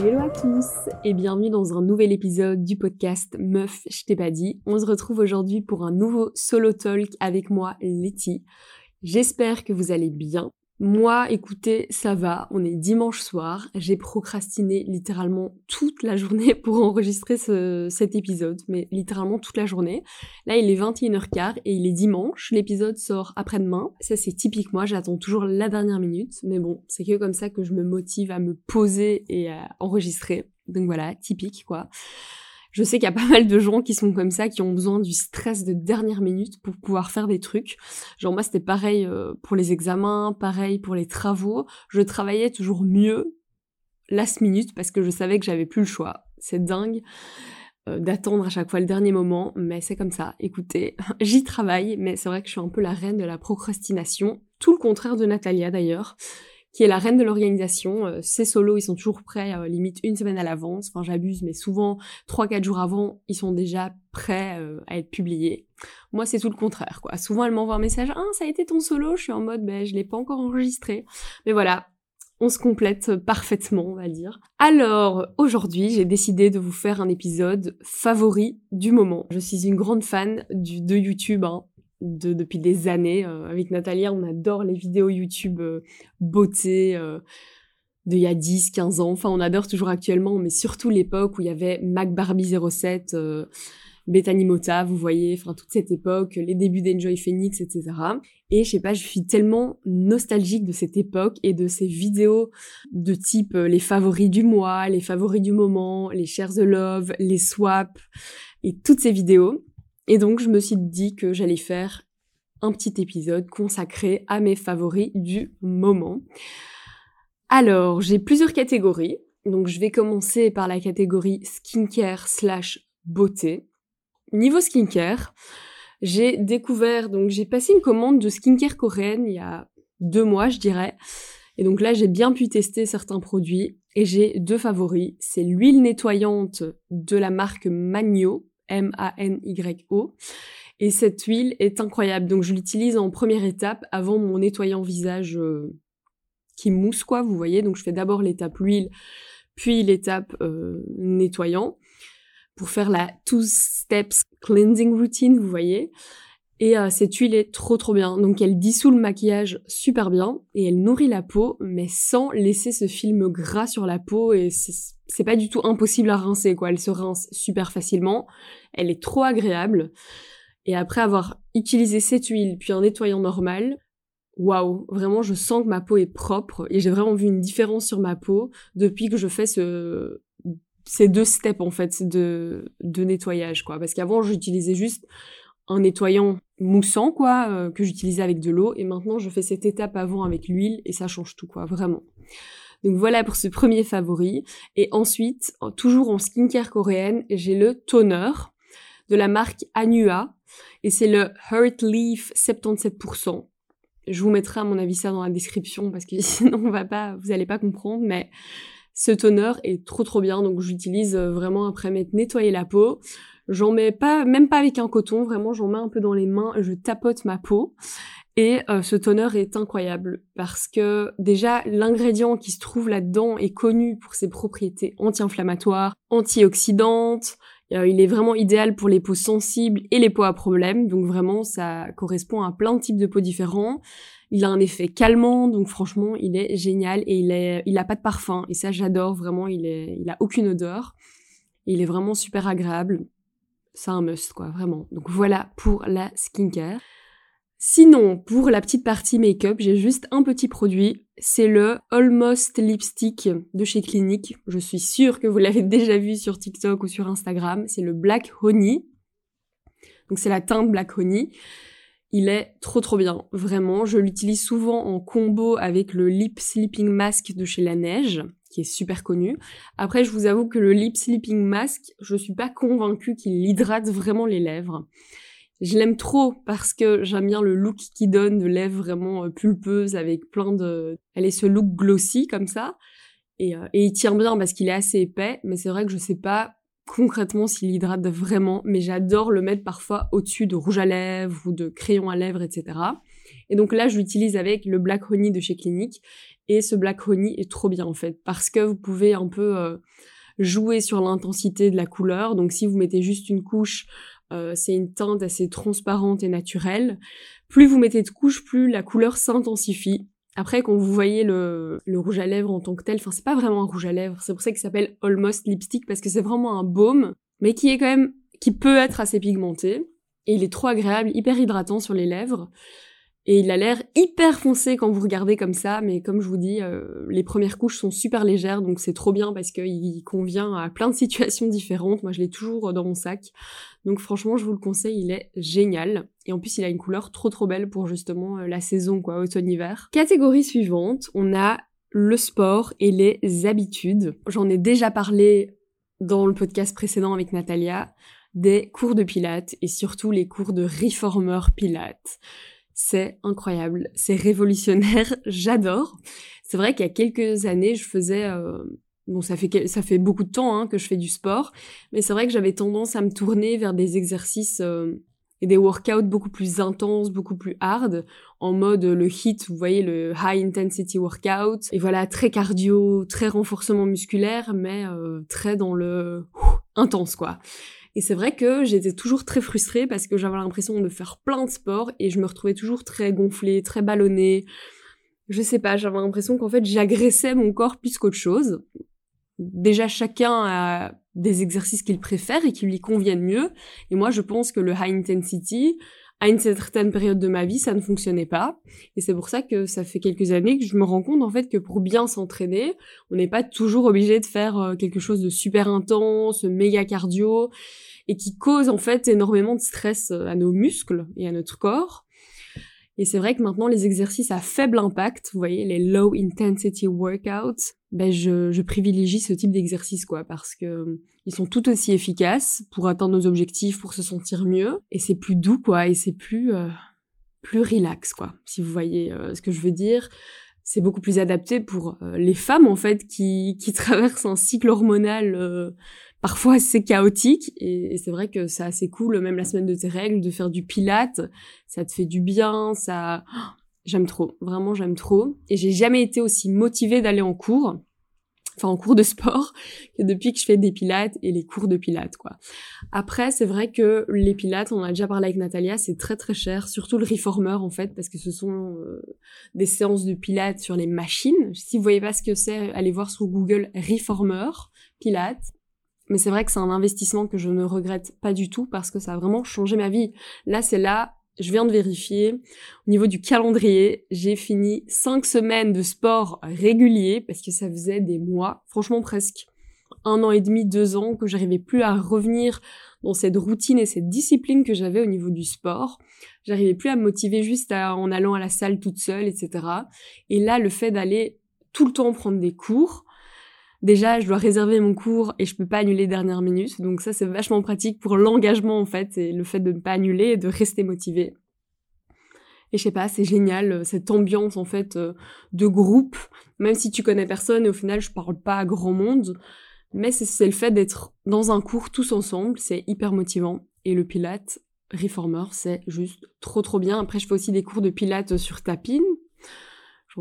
Hello à tous et bienvenue dans un nouvel épisode du podcast Meuf, je t'ai pas dit. On se retrouve aujourd'hui pour un nouveau solo talk avec moi, Letty. J'espère que vous allez bien. Moi, écoutez, ça va, on est dimanche soir, j'ai procrastiné littéralement toute la journée pour enregistrer cet épisode, mais littéralement toute la journée. Là, il est 21h15 et il est dimanche, l'épisode sort après-demain. Ça, c'est typique moi, j'attends toujours la dernière minute, mais bon, c'est que comme ça que je me motive à me poser et à enregistrer. Donc voilà, typique quoi. Je sais qu'il y a pas mal de gens qui sont comme ça, qui ont besoin du stress de dernière minute pour pouvoir faire des trucs. Genre moi c'était pareil euh, pour les examens, pareil pour les travaux. Je travaillais toujours mieux last minute parce que je savais que j'avais plus le choix. C'est dingue euh, d'attendre à chaque fois le dernier moment, mais c'est comme ça. Écoutez, j'y travaille, mais c'est vrai que je suis un peu la reine de la procrastination. Tout le contraire de Natalia d'ailleurs qui est la reine de l'organisation. Euh, ces solos, ils sont toujours prêts, euh, limite une semaine à l'avance. Enfin, j'abuse, mais souvent, trois, quatre jours avant, ils sont déjà prêts euh, à être publiés. Moi, c'est tout le contraire, quoi. Souvent, elle m'envoie un message, ah, ça a été ton solo, je suis en mode, ben, je l'ai pas encore enregistré. Mais voilà, on se complète parfaitement, on va dire. Alors, aujourd'hui, j'ai décidé de vous faire un épisode favori du moment. Je suis une grande fan de YouTube, hein de, depuis des années. Euh, avec Natalia, on adore les vidéos YouTube euh, beauté euh, d'il y a 10, 15 ans. Enfin, on adore toujours actuellement, mais surtout l'époque où il y avait Mac Barbie 07, Bethany Mota, vous voyez, enfin toute cette époque, les débuts d'Enjoy Phoenix, etc. Et je sais pas, je suis tellement nostalgique de cette époque et de ces vidéos de type les favoris du mois, les favoris du moment, les shares the love, les swaps et toutes ces vidéos. Et donc, je me suis dit que j'allais faire un petit épisode consacré à mes favoris du moment. Alors, j'ai plusieurs catégories. Donc, je vais commencer par la catégorie skincare slash beauté. Niveau skincare, j'ai découvert, donc j'ai passé une commande de skincare coréenne il y a deux mois, je dirais. Et donc là, j'ai bien pu tester certains produits et j'ai deux favoris. C'est l'huile nettoyante de la marque Magno M-A-N-Y-O. Et cette huile est incroyable. Donc je l'utilise en première étape avant mon nettoyant visage euh, qui mousse quoi, vous voyez. Donc je fais d'abord l'étape huile, puis l'étape euh, nettoyant pour faire la two steps cleansing routine, vous voyez. Et euh, cette huile est trop trop bien. Donc elle dissout le maquillage super bien et elle nourrit la peau, mais sans laisser ce film gras sur la peau. Et c'est pas du tout impossible à rincer, quoi. Elle se rince super facilement. Elle est trop agréable. Et après avoir utilisé cette huile puis un nettoyant normal, waouh, vraiment je sens que ma peau est propre et j'ai vraiment vu une différence sur ma peau depuis que je fais ce ces deux steps en fait de de nettoyage quoi parce qu'avant j'utilisais juste un nettoyant moussant quoi euh, que j'utilisais avec de l'eau et maintenant je fais cette étape avant avec l'huile et ça change tout quoi vraiment. Donc voilà pour ce premier favori et ensuite toujours en skincare coréenne, j'ai le toner de la marque Anua et c'est le Heart Leaf 77%. Je vous mettrai à mon avis ça dans la description parce que sinon on va pas vous allez pas comprendre mais ce toner est trop trop bien donc j'utilise euh, vraiment après m'être nettoyé la peau. J'en mets pas, même pas avec un coton, vraiment j'en mets un peu dans les mains, je tapote ma peau. Et euh, ce toner est incroyable parce que déjà l'ingrédient qui se trouve là-dedans est connu pour ses propriétés anti-inflammatoires, antioxydantes. Euh, il est vraiment idéal pour les peaux sensibles et les peaux à problème. Donc vraiment ça correspond à plein de types de peaux différents. Il a un effet calmant, donc franchement il est génial et il est, il a pas de parfum et ça j'adore vraiment. Il est, il a aucune odeur. Il est vraiment super agréable c'est un must, quoi, vraiment. Donc voilà pour la skincare. Sinon, pour la petite partie make-up, j'ai juste un petit produit. C'est le Almost Lipstick de chez Clinique. Je suis sûre que vous l'avez déjà vu sur TikTok ou sur Instagram. C'est le Black Honey. Donc c'est la teinte Black Honey. Il est trop trop bien, vraiment. Je l'utilise souvent en combo avec le Lip Sleeping Mask de chez La Neige qui est super connu. Après, je vous avoue que le lip sleeping mask, je suis pas convaincue qu'il hydrate vraiment les lèvres. Je l'aime trop parce que j'aime bien le look qu'il donne de lèvres vraiment euh, pulpeuses avec plein de... Elle est ce look glossy comme ça. Et, euh, et il tient bien parce qu'il est assez épais, mais c'est vrai que je sais pas concrètement s'il hydrate vraiment, mais j'adore le mettre parfois au-dessus de rouge à lèvres ou de crayon à lèvres, etc. Et donc là, je l'utilise avec le Black Honey de chez Clinique Et ce Black Honey est trop bien en fait, parce que vous pouvez un peu euh, jouer sur l'intensité de la couleur. Donc si vous mettez juste une couche, euh, c'est une teinte assez transparente et naturelle. Plus vous mettez de couches, plus la couleur s'intensifie. Après, quand vous voyez le, le, rouge à lèvres en tant que tel, enfin c'est pas vraiment un rouge à lèvres, c'est pour ça qu'il s'appelle Almost Lipstick, parce que c'est vraiment un baume, mais qui est quand même, qui peut être assez pigmenté. Et il est trop agréable, hyper hydratant sur les lèvres. Et il a l'air hyper foncé quand vous regardez comme ça, mais comme je vous dis, euh, les premières couches sont super légères, donc c'est trop bien parce qu'il convient à plein de situations différentes. Moi, je l'ai toujours dans mon sac. Donc franchement, je vous le conseille, il est génial. Et en plus, il a une couleur trop trop belle pour justement euh, la saison, quoi, automne-hiver. Catégorie suivante, on a le sport et les habitudes. J'en ai déjà parlé dans le podcast précédent avec Natalia des cours de pilates et surtout les cours de reformer pilates. C'est incroyable, c'est révolutionnaire, j'adore. C'est vrai qu'il y a quelques années, je faisais euh, bon ça fait ça fait beaucoup de temps hein, que je fais du sport, mais c'est vrai que j'avais tendance à me tourner vers des exercices euh, et des workouts beaucoup plus intenses, beaucoup plus hard, en mode le HIT, vous voyez le high intensity workout, et voilà très cardio, très renforcement musculaire, mais euh, très dans le intense quoi. Et c'est vrai que j'étais toujours très frustrée parce que j'avais l'impression de faire plein de sports et je me retrouvais toujours très gonflée, très ballonnée. Je sais pas, j'avais l'impression qu'en fait j'agressais mon corps plus qu'autre chose. Déjà chacun a des exercices qu'il préfère et qui lui conviennent mieux. Et moi je pense que le high intensity, à une certaine période de ma vie, ça ne fonctionnait pas. Et c'est pour ça que ça fait quelques années que je me rends compte en fait que pour bien s'entraîner, on n'est pas toujours obligé de faire euh, quelque chose de super intense, méga cardio, et qui cause en fait énormément de stress euh, à nos muscles et à notre corps. Et c'est vrai que maintenant les exercices à faible impact, vous voyez les low intensity workouts, ben je, je privilégie ce type d'exercice quoi parce que ils sont tout aussi efficaces pour atteindre nos objectifs, pour se sentir mieux. Et c'est plus doux quoi et c'est plus euh, plus relax quoi. Si vous voyez euh, ce que je veux dire, c'est beaucoup plus adapté pour les femmes en fait qui qui traversent un cycle hormonal parfois c'est chaotique. Et, c'est vrai que c'est assez cool, même la semaine de tes règles, de faire du pilate, ça te fait du bien, ça... J'aime trop, vraiment j'aime trop. Et j'ai jamais été aussi motivée d'aller en cours, enfin en cours de sport, que depuis que je fais des pilates et les cours de pilates, quoi. Après, c'est vrai que les pilates, on a déjà parlé avec Natalia, c'est très très cher, surtout le reformer en fait, parce que ce sont euh, des séances de pilates sur les machines. Si vous voyez pas ce que c'est, allez voir sur Google reformer, pilates. Mais c'est vrai que c'est un investissement que je ne regrette pas du tout parce que ça a vraiment changé ma vie. Là, c'est là, je viens de vérifier. Au niveau du calendrier, j'ai fini cinq semaines de sport régulier parce que ça faisait des mois, franchement presque un an et demi, deux ans, que j'arrivais plus à revenir dans cette routine et cette discipline que j'avais au niveau du sport. J'arrivais plus à me motiver juste en allant à la salle toute seule, etc. Et là, le fait d'aller tout le temps prendre des cours, Déjà, je dois réserver mon cours et je peux pas annuler dernière minute. Donc ça, c'est vachement pratique pour l'engagement, en fait, et le fait de ne pas annuler et de rester motivé. Et je sais pas, c'est génial, euh, cette ambiance, en fait, euh, de groupe. Même si tu connais personne et au final, je parle pas à grand monde. Mais c'est le fait d'être dans un cours tous ensemble, c'est hyper motivant. Et le Pilate Reformer, c'est juste trop trop bien. Après, je fais aussi des cours de Pilates sur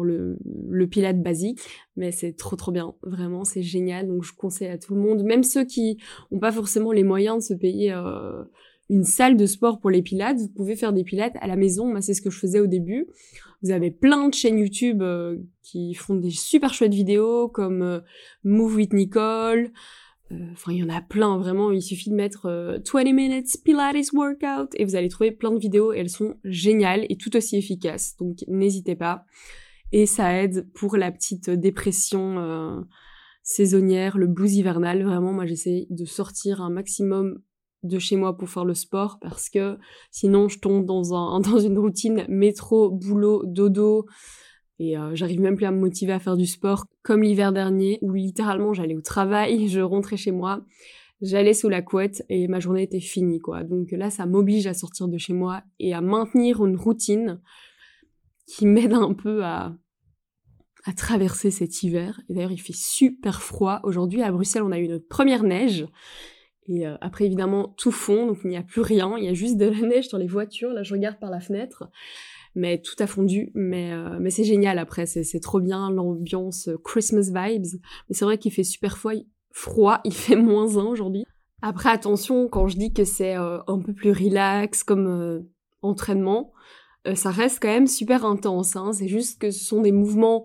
le, le pilate basique, mais c'est trop trop bien, vraiment c'est génial, donc je conseille à tout le monde, même ceux qui n'ont pas forcément les moyens de se payer euh, une salle de sport pour les pilates, vous pouvez faire des pilates à la maison, moi c'est ce que je faisais au début. Vous avez plein de chaînes YouTube euh, qui font des super chouettes vidéos comme euh, Move with Nicole, Enfin, il y en a plein, vraiment. Il suffit de mettre 20 minutes Pilates workout et vous allez trouver plein de vidéos elles sont géniales et tout aussi efficaces. Donc, n'hésitez pas et ça aide pour la petite dépression euh, saisonnière, le blues hivernal. Vraiment, moi j'essaie de sortir un maximum de chez moi pour faire le sport parce que sinon je tombe dans un dans une routine métro, boulot, dodo et euh, j'arrive même plus à me motiver à faire du sport comme l'hiver dernier où littéralement j'allais au travail, je rentrais chez moi, j'allais sous la couette et ma journée était finie quoi. Donc là ça m'oblige à sortir de chez moi et à maintenir une routine qui m'aide un peu à, traverser cet hiver. Et d'ailleurs, il fait super froid. Aujourd'hui, à Bruxelles, on a eu notre première neige. Et euh, après, évidemment, tout fond, donc il n'y a plus rien. Il y a juste de la neige sur les voitures. Là, je regarde par la fenêtre. mais tout a fondu. Mais, euh, mais c'est génial après, c'est trop bien l'ambiance Christmas vibes. Mais c'est vrai qu'il fait super froid, froid, il fait moins 1 aujourd'hui. Après, attention, quand je dis que c'est euh, un peu plus relax comme euh, entraînement, ça reste quand même super intense. Hein. C'est juste que ce sont des mouvements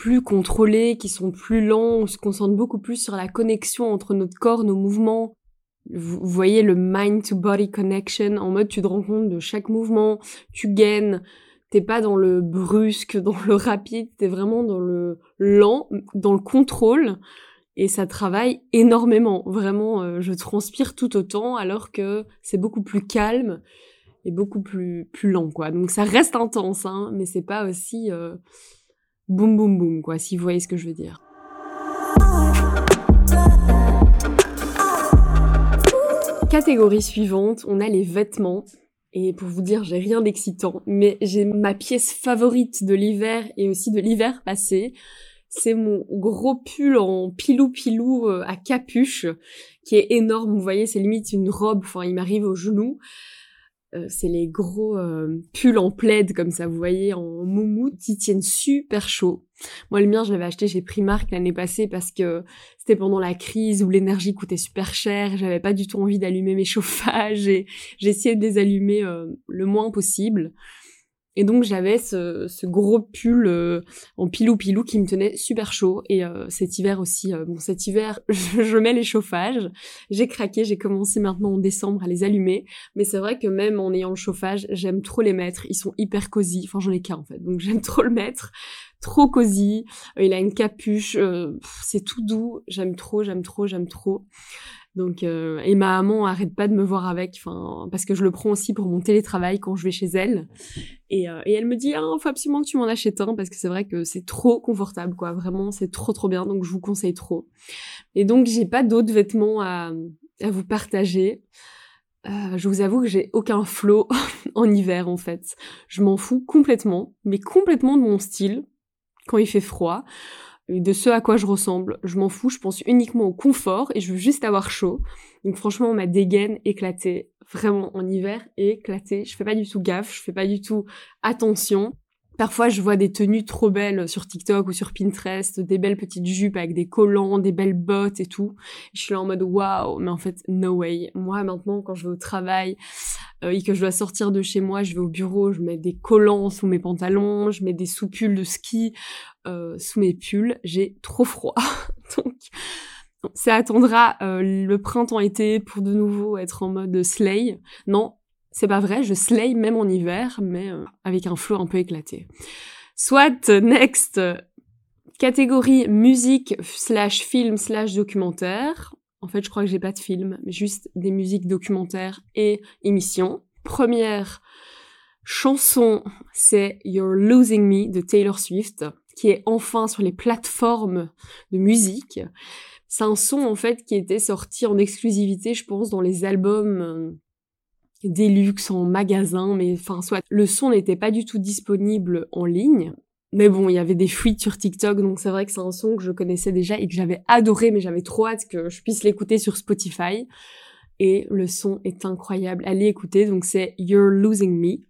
plus contrôlés, qui sont plus lents, on se concentre beaucoup plus sur la connexion entre notre corps, nos mouvements. Vous voyez le mind to body connection, en mode tu te rends compte de chaque mouvement, tu gaines, t'es pas dans le brusque, dans le rapide, t'es vraiment dans le lent, dans le contrôle, et ça travaille énormément. Vraiment, euh, je transpire tout autant, alors que c'est beaucoup plus calme et beaucoup plus plus lent, quoi. Donc ça reste intense, hein, mais c'est pas aussi euh, boum boum boum quoi, si vous voyez ce que je veux dire. Catégorie suivante, on a les vêtements. Et pour vous dire, j'ai rien d'excitant, mais j'ai ma pièce favorite de l'hiver et aussi de l'hiver passé. C'est mon gros pull en pilou-pilou euh, à capuche, qui est énorme. Vous voyez, c'est limite une robe. Enfin, il m'arrive aux genoux. Euh, c'est les gros euh, pulls en plaid comme ça, vous voyez, en moumoute, qui tiennent super chaud. Moi, le mien, je l'avais acheté chez Primark l'année passée parce que c'était pendant la crise où l'énergie coûtait super cher. J'avais pas du tout envie d'allumer mes chauffages et essayé de les allumer euh, le moins possible. Et donc j'avais ce, ce, gros pull euh, en pilou pilou qui me tenait super chaud. Et euh, cet hiver aussi, euh, bon cet hiver je, mets les chauffages. J'ai craqué, j'ai commencé maintenant en décembre à les allumer. Mais c'est vrai que même en ayant le chauffage, j'aime trop les mettre. Ils sont hyper cosy. Enfin j'en ai qu'un en fait, donc j'aime trop le mettre. Trop cosy. il a une capuche, c'est tout doux. J'aime trop, j'aime trop, j'aime trop. Donc euh, et ma maman arrête pas de me voir avec, enfin parce que je le prends aussi pour mon télétravail quand je vais chez elle. Et, euh, et elle me dit ah faut absolument que tu m'en achètes un parce que c'est vrai que c'est trop confortable quoi, vraiment c'est trop trop bien donc je vous conseille trop. Et donc j'ai pas d'autres vêtements à, à vous partager. Euh, je vous avoue que j'ai aucun flow en hiver en fait. Je m'en fous complètement, mais complètement de mon style quand il fait froid de ce à quoi je ressemble. Je m'en fous, je pense uniquement au confort et je veux juste avoir chaud. Donc franchement, ma dégaine éclatée, vraiment en hiver éclatée. Je fais pas du tout gaffe, je fais pas du tout attention. Parfois, je vois des tenues trop belles sur TikTok ou sur Pinterest, des belles petites jupes avec des collants, des belles bottes et tout. Je suis là en mode waouh, mais en fait, no way. Moi, maintenant, quand je vais au travail euh, et que je dois sortir de chez moi, je vais au bureau, je mets des collants sous mes pantalons, je mets des soupules de ski euh, sous mes pulls. J'ai trop froid. Donc, ça attendra euh, le printemps-été pour de nouveau être en mode slay. Non, c'est pas vrai, je slay même en hiver, mais euh, avec un flow un peu éclaté. Soit, next, catégorie musique slash film slash documentaire. En fait, je crois que j'ai pas de film, mais juste des musiques documentaires et émissions. Première chanson, c'est You're Losing Me de Taylor Swift, qui est enfin sur les plateformes de musique. C'est un son, en fait, qui était sorti en exclusivité, je pense, dans les albums euh, Deluxe en magasin, mais enfin soit le son n'était pas du tout disponible en ligne. Mais bon, il y avait des fuites sur TikTok, donc c'est vrai que c'est un son que je connaissais déjà et que j'avais adoré, mais j'avais trop hâte que je puisse l'écouter sur Spotify. Et le son est incroyable. Allez écouter, donc c'est You're Losing Me.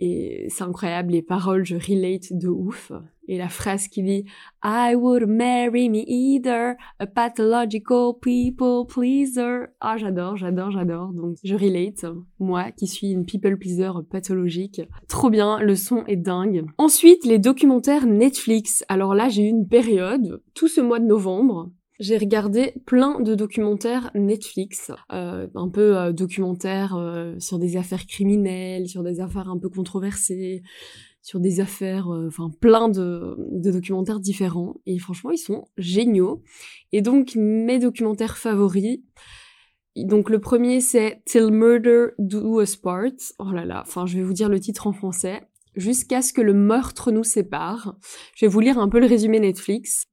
Et c'est incroyable, les paroles, je relate de ouf. Et la phrase qui dit I would marry me either, a pathological people pleaser. Ah, j'adore, j'adore, j'adore. Donc, je relate. Moi, qui suis une people pleaser pathologique. Trop bien, le son est dingue. Ensuite, les documentaires Netflix. Alors là, j'ai eu une période, tout ce mois de novembre, j'ai regardé plein de documentaires Netflix, euh, un peu euh, documentaires euh, sur des affaires criminelles, sur des affaires un peu controversées, sur des affaires, euh, enfin plein de, de, documentaires différents. Et franchement, ils sont géniaux. Et donc mes documentaires favoris. Donc le premier c'est Till Murder Do Us Part. Oh là là, enfin je vais vous dire le titre en français. Jusqu'à ce que le meurtre nous sépare. Je vais vous lire un peu le résumé Netflix.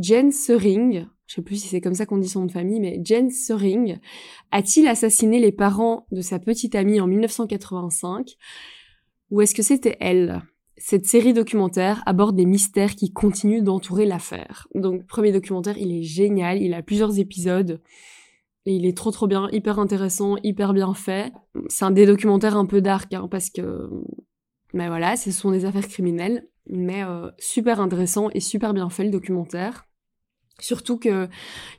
Jen Sering, je sais plus si c'est comme ça qu'on dit son nom de famille, mais Jen Sering a-t-il assassiné les parents de sa petite amie en 1985 ou est-ce que c'était elle? Cette série documentaire aborde des mystères qui continuent d'entourer l'affaire. Donc premier documentaire, il est génial, il a plusieurs épisodes. Et il est trop trop bien, hyper intéressant, hyper bien fait. C'est un des documentaires un peu dark, hein, parce que Mais voilà, ce sont des affaires criminelles, mais euh, super intéressant et super bien fait le documentaire. Surtout que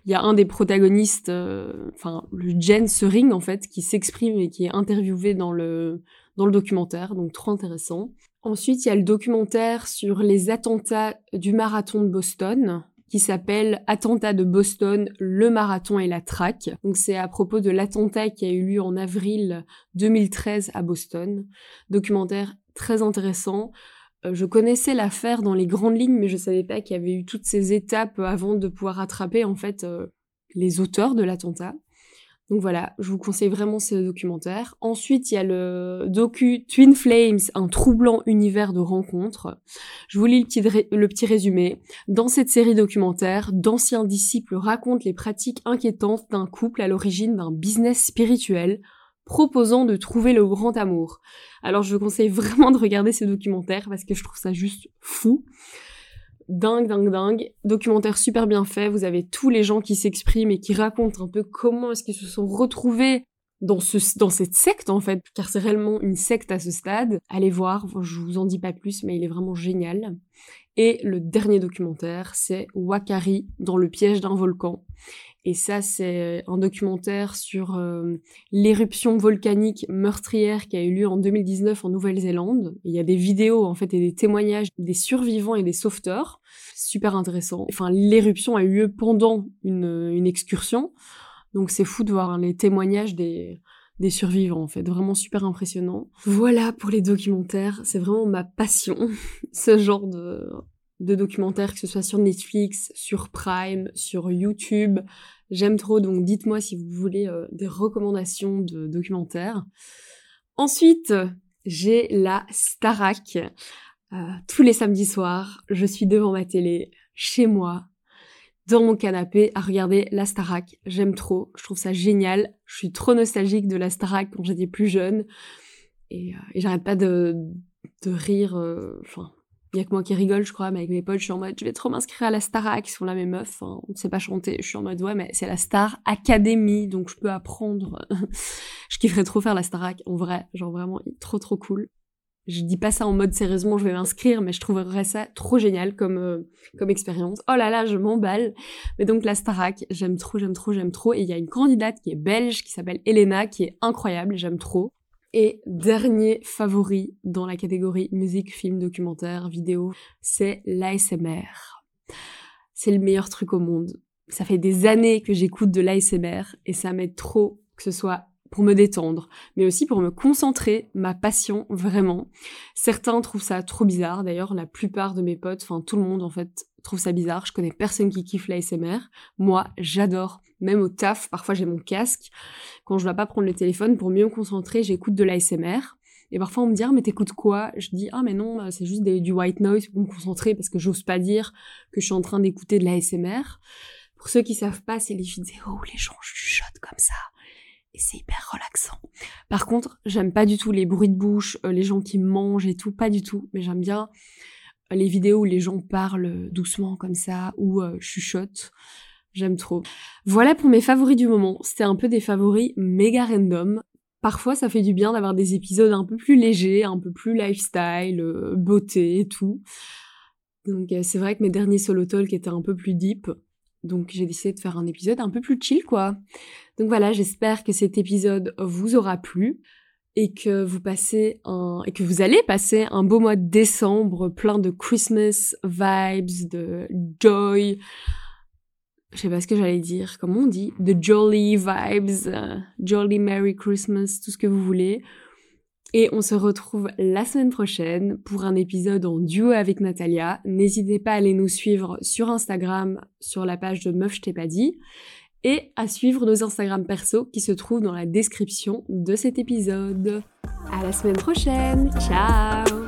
il y a un des protagonistes, euh, enfin le Jen Sering en fait, qui s'exprime et qui est interviewé dans le dans le documentaire, donc trop intéressant. Ensuite, il y a le documentaire sur les attentats du marathon de Boston, qui s'appelle Attentat de Boston, le marathon et la traque. Donc c'est à propos de l'attentat qui a eu lieu en avril 2013 à Boston. Documentaire très intéressant. Euh, je connaissais l'affaire dans les grandes lignes, mais je savais pas qu'il y avait eu toutes ces étapes avant de pouvoir attraper en fait euh, les auteurs de l'attentat. Donc voilà, je vous conseille vraiment ce documentaire. Ensuite, il y a le docu Twin Flames, un troublant univers de rencontres. Je vous lis le petit, le petit résumé. Dans cette série documentaire, d'anciens disciples racontent les pratiques inquiétantes d'un couple à l'origine d'un business spirituel proposant de trouver le grand amour. Alors je vous conseille vraiment de regarder ce documentaire parce que je trouve ça juste fou dingue, dingue, dingue. Documentaire super bien fait. Vous avez tous les gens qui s'expriment et qui racontent un peu comment est-ce qu'ils se sont retrouvés dans, ce, cette secte en fait, car c'est réellement une secte à ce stade. Allez voir, je vous en dis pas plus, mais il est vraiment génial. Et le dernier documentaire, c'est Wakari dans le piège d'un volcan. Et ça, c'est un documentaire sur euh, l'éruption volcanique meurtrière qui a eu lieu en 2019 en Nouvelle-Zélande. Il y a des vidéos en fait et des témoignages des survivants et des sauveteurs. Super intéressant. Enfin, l'éruption a eu lieu pendant une, une excursion. Donc c'est fou de voir les témoignages des, des survivants en fait, vraiment super impressionnant. Voilà pour les documentaires, c'est vraiment ma passion, ce genre de, de documentaires, que ce soit sur Netflix, sur Prime, sur YouTube. J'aime trop, donc dites-moi si vous voulez euh, des recommandations de documentaires. Ensuite, j'ai la Starac. Euh, tous les samedis soirs, je suis devant ma télé, chez moi, dans mon canapé, à regarder la Starac. J'aime trop, je trouve ça génial. Je suis trop nostalgique de la Starac quand j'étais plus jeune. Et, euh, j'arrête pas de, rire. Il y a que moi qui rigole, je crois, mais avec mes potes, je suis en mode, je vais trop m'inscrire à la Starac, ils sont là mes meufs, hein, on ne sait pas chanter. Je suis en mode, ouais, mais c'est la Star Academy, donc je peux apprendre. je kifferais trop faire la Starac, en vrai, genre vraiment, trop trop cool. Je dis pas ça en mode sérieusement, je vais m'inscrire, mais je trouverais ça trop génial comme euh, comme expérience. Oh là là, je m'emballe. Mais donc la Starac, j'aime trop, j'aime trop, j'aime trop. Et il y a une candidate qui est belge, qui s'appelle Elena, qui est incroyable, j'aime trop. Et dernier favori dans la catégorie musique, film, documentaire, vidéo, c'est l'ASMR. C'est le meilleur truc au monde. Ça fait des années que j'écoute de l'ASMR et ça m'aide trop que ce soit pour me détendre, mais aussi pour me concentrer, ma passion vraiment. Certains trouvent ça trop bizarre, d'ailleurs la plupart de mes potes, enfin tout le monde en fait trouve ça bizarre, je connais personne qui kiffe l'ASMR. Moi, j'adore. Même au taf, parfois j'ai mon casque. Quand je dois pas prendre le téléphone, pour mieux me concentrer, j'écoute de l'ASMR. Et parfois on me dit ah mais t'écoutes quoi? Je dis ah mais non c'est juste du white noise pour me concentrer parce que j'ose pas dire que je suis en train d'écouter de l'ASMR. Pour ceux qui savent pas, c'est les vidéos où les gens chuchotent comme ça et c'est hyper relaxant. Par contre, j'aime pas du tout les bruits de bouche, euh, les gens qui mangent et tout, pas du tout. Mais j'aime bien les vidéos où les gens parlent doucement comme ça ou euh, chuchotent. J'aime trop. Voilà pour mes favoris du moment. C'était un peu des favoris méga random. Parfois, ça fait du bien d'avoir des épisodes un peu plus légers, un peu plus lifestyle, euh, beauté et tout. Donc euh, c'est vrai que mes derniers solo talk étaient un peu plus deep. Donc j'ai décidé de faire un épisode un peu plus chill quoi. Donc voilà, j'espère que cet épisode vous aura plu et que vous passez un et que vous allez passer un beau mois de décembre plein de Christmas vibes, de joy. Je sais pas ce que j'allais dire, comment on dit, de jolly vibes, euh, jolly merry Christmas, tout ce que vous voulez. Et on se retrouve la semaine prochaine pour un épisode en duo avec Natalia. N'hésitez pas à aller nous suivre sur Instagram, sur la page de Meuf je t'ai pas dit et à suivre nos Instagram perso qui se trouvent dans la description de cet épisode. À la semaine prochaine. Ciao